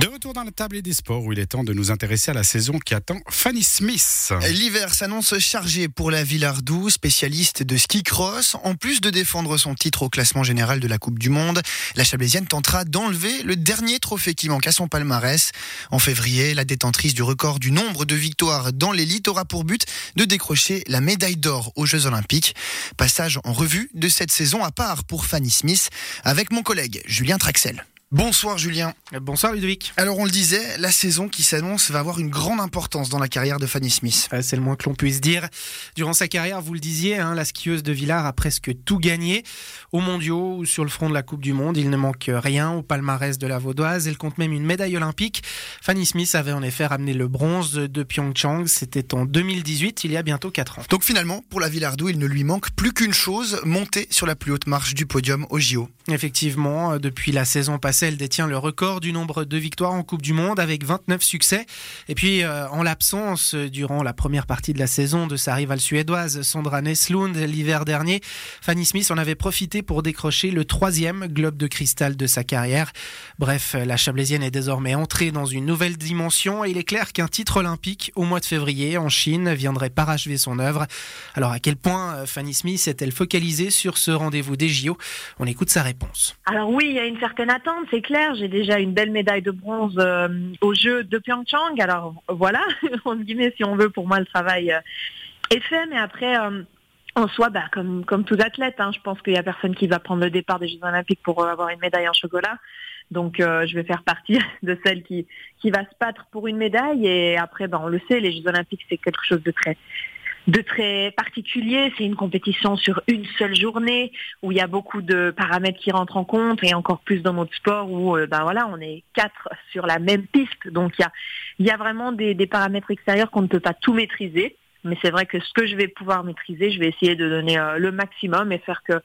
De retour dans la table des sports où il est temps de nous intéresser à la saison qui attend Fanny Smith. L'hiver s'annonce chargé pour la Villardou, spécialiste de ski cross. En plus de défendre son titre au classement général de la Coupe du Monde, la Chablaisienne tentera d'enlever le dernier trophée qui manque à son palmarès. En février, la détentrice du record du nombre de victoires dans l'élite aura pour but de décrocher la médaille d'or aux Jeux Olympiques. Passage en revue de cette saison à part pour Fanny Smith avec mon collègue Julien Traxel. Bonsoir Julien. Bonsoir Ludovic. Alors on le disait, la saison qui s'annonce va avoir une grande importance dans la carrière de Fanny Smith. C'est le moins que l'on puisse dire. Durant sa carrière, vous le disiez, hein, la skieuse de Villars a presque tout gagné. Aux mondiaux ou sur le front de la Coupe du Monde, il ne manque rien au palmarès de la Vaudoise. Elle compte même une médaille olympique. Fanny Smith avait en effet ramené le bronze de Pyeongchang. C'était en 2018, il y a bientôt 4 ans. Donc finalement, pour la Villardou, il ne lui manque plus qu'une chose, monter sur la plus haute marche du podium au JO. Effectivement, depuis la saison passée, elle détient le record du nombre de victoires en Coupe du Monde avec 29 succès. Et puis, euh, en l'absence, durant la première partie de la saison de sa rivale suédoise, Sandra Neslund, l'hiver dernier, Fanny Smith en avait profité pour décrocher le troisième globe de cristal de sa carrière. Bref, la Chablaisienne est désormais entrée dans une nouvelle dimension et il est clair qu'un titre olympique au mois de février en Chine viendrait parachever son œuvre. Alors, à quel point euh, Fanny Smith est-elle focalisée sur ce rendez-vous des JO On écoute sa réponse. Alors oui, il y a une certaine attente, clair. J'ai déjà une belle médaille de bronze euh, aux Jeux de Pyeongchang. Alors voilà, en guillemets, si on veut, pour moi, le travail euh, est fait. Mais après, euh, en soi, bah, comme, comme tout athlète, hein, je pense qu'il n'y a personne qui va prendre le départ des Jeux Olympiques pour avoir une médaille en chocolat. Donc je vais faire partie de celle qui, qui va se battre pour une médaille. Et après, ben, on le sait, les Jeux Olympiques, c'est quelque chose de très de très particulier. C'est une compétition sur une seule journée où il y a beaucoup de paramètres qui rentrent en compte et encore plus dans notre sport où ben voilà on est quatre sur la même piste. Donc il y a, vraiment des, des paramètres extérieurs qu'on ne peut pas tout maîtriser. Mais c'est vrai que ce que je vais pouvoir maîtriser, je vais essayer de donner euh, le maximum et faire que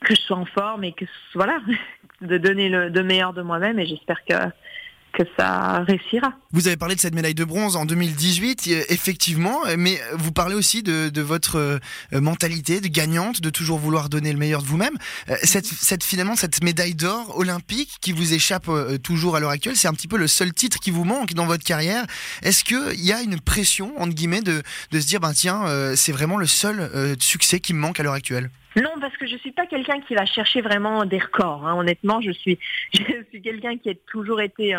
que je sois en forme et que voilà de donner le de meilleur de moi-même et j'espère que que ça réussira. Vous avez parlé de cette médaille de bronze en 2018, effectivement, mais vous parlez aussi de, de votre euh, mentalité de gagnante, de toujours vouloir donner le meilleur de vous-même. Euh, cette, cette, finalement, cette médaille d'or olympique qui vous échappe euh, toujours à l'heure actuelle, c'est un petit peu le seul titre qui vous manque dans votre carrière. Est-ce qu'il y a une pression, entre guillemets, de, de se dire, ben tiens, c'est vraiment le seul succès qui me manque à l'heure actuelle? Non, parce que je suis pas quelqu'un qui va chercher vraiment des records. Hein. Honnêtement, je suis, je suis quelqu'un qui a toujours été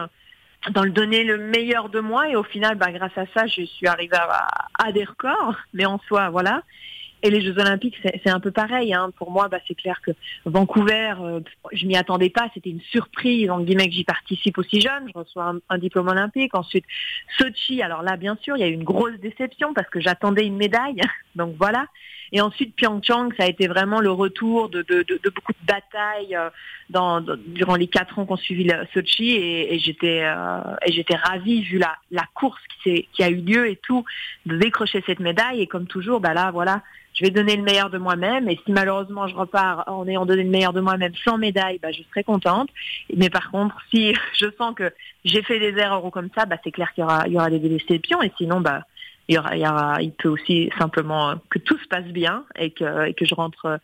dans le donner le meilleur de moi et au final, bah, grâce à ça, je suis arrivée à, à des records. Mais en soi, voilà. Et les Jeux Olympiques, c'est un peu pareil. Hein. Pour moi, bah, c'est clair que Vancouver, euh, je m'y attendais pas. C'était une surprise, en guillemets, que j'y participe aussi jeune. Je reçois un, diplôme olympique. Ensuite, Sochi. Alors là, bien sûr, il y a eu une grosse déception parce que j'attendais une médaille. Donc voilà. Et ensuite, Pyeongchang, ça a été vraiment le retour de, de, beaucoup de batailles euh, durant les quatre ans qu'on suivi le Sochi. Et, et j'étais euh, et j'étais ravie vu la, la course qui, qui a eu lieu et tout, de décrocher cette médaille. Et comme toujours, bah là, voilà, je vais donner le meilleur de moi-même. Et si malheureusement je repars en ayant donné le meilleur de moi-même sans médaille, bah, je serai contente. Mais par contre, si je sens que j'ai fait des erreurs ou comme ça, bah, c'est clair qu'il y aura, il y aura des déceptions. Et sinon, bah, il, y aura, il, y aura, il peut aussi simplement que tout se passe bien et que, et que je rentre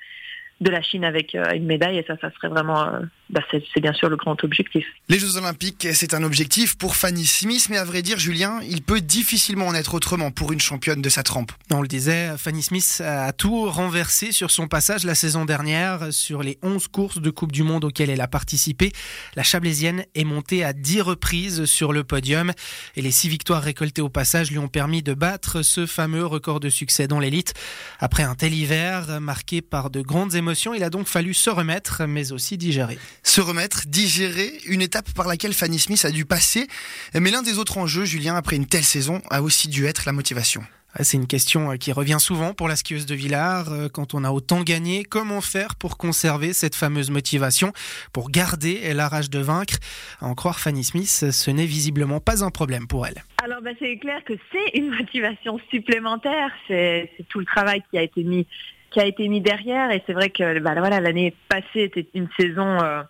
de la Chine avec une médaille et ça, ça serait vraiment, bah c'est bien sûr le grand objectif. Les Jeux Olympiques, c'est un objectif pour Fanny Smith, mais à vrai dire, Julien, il peut difficilement en être autrement pour une championne de sa trempe. On le disait, Fanny Smith a tout renversé sur son passage la saison dernière. Sur les 11 courses de Coupe du Monde auxquelles elle a participé, la Chablaisienne est montée à 10 reprises sur le podium et les 6 victoires récoltées au passage lui ont permis de battre ce fameux record de succès dans l'élite. Après un tel hiver marqué par de grandes émotions, il a donc fallu se remettre, mais aussi digérer. Se remettre, digérer, une étape par laquelle Fanny Smith a dû passer. Mais l'un des autres enjeux, Julien, après une telle saison, a aussi dû être la motivation. C'est une question euh, qui revient souvent pour la skieuse de Villars. Euh, quand on a autant gagné, comment faire pour conserver cette fameuse motivation, pour garder la rage de vaincre? À en croire Fanny Smith, ce n'est visiblement pas un problème pour elle. Alors bah, c'est clair que c'est une motivation supplémentaire. C'est tout le travail qui a été mis qui a été mis derrière. Et c'est vrai que bah, voilà, l'année passée était une saison euh,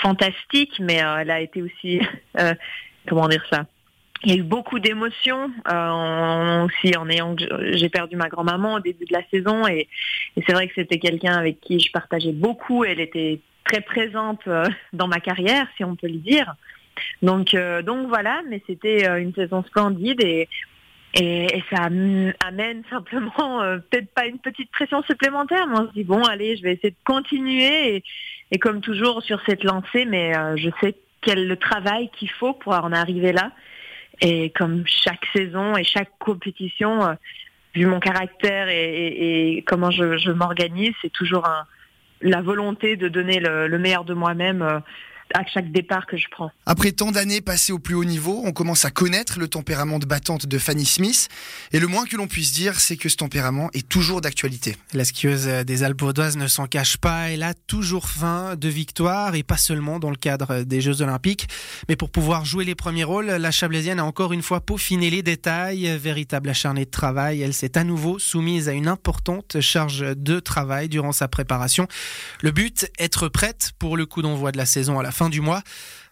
fantastique, mais euh, elle a été aussi, euh, comment dire ça? Il y a eu beaucoup d'émotions euh, aussi en ayant j'ai perdu ma grand-maman au début de la saison et, et c'est vrai que c'était quelqu'un avec qui je partageais beaucoup. Elle était très présente dans ma carrière si on peut le dire. Donc, donc voilà, mais c'était une saison splendide et, et, ça amène simplement peut-être pas une petite pression supplémentaire, mais on se dit bon, allez, je vais essayer de continuer et, comme toujours sur cette lancée, mais je sais quel le travail qu'il faut pour en arriver là. Et comme chaque saison et chaque compétition, vu mon caractère et, comment je, m'organise, c'est toujours la volonté de donner le meilleur de moi-même à chaque départ que je prends. Après tant d'années passées au plus haut niveau, on commence à connaître le tempérament de battante de Fanny Smith. Et le moins que l'on puisse dire, c'est que ce tempérament est toujours d'actualité. La skieuse des Alpes vaudoises ne s'en cache pas. Elle a toujours faim de victoire et pas seulement dans le cadre des Jeux Olympiques. Mais pour pouvoir jouer les premiers rôles, la Chablaisienne a encore une fois peaufiné les détails. Véritable acharnée de travail, elle s'est à nouveau soumise à une importante charge de travail durant sa préparation. Le but, être prête pour le coup d'envoi de la saison à la fin du mois.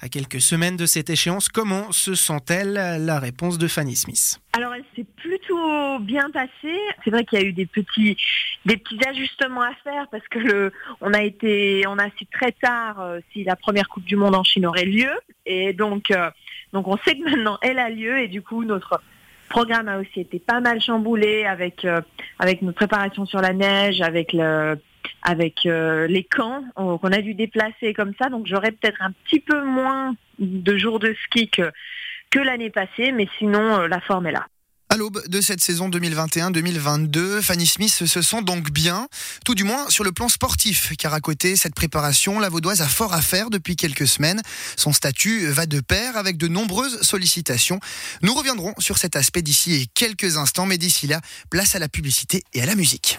À quelques semaines de cette échéance, comment se sent-elle La réponse de Fanny Smith? Alors elle s'est plutôt bien passée. C'est vrai qu'il y a eu des petits des petits ajustements à faire parce que le on a été on a su très tard euh, si la première Coupe du Monde en Chine aurait lieu et donc euh, donc on sait que maintenant elle a lieu et du coup notre programme a aussi été pas mal chamboulé avec euh, avec notre préparation sur la neige, avec le avec euh, les camps qu'on a dû déplacer comme ça. Donc j'aurais peut-être un petit peu moins de jours de ski que, que l'année passée, mais sinon euh, la forme est là. À l'aube de cette saison 2021-2022, Fanny Smith se sent donc bien, tout du moins sur le plan sportif, car à côté cette préparation, la Vaudoise a fort à faire depuis quelques semaines. Son statut va de pair avec de nombreuses sollicitations. Nous reviendrons sur cet aspect d'ici quelques instants, mais d'ici là, place à la publicité et à la musique.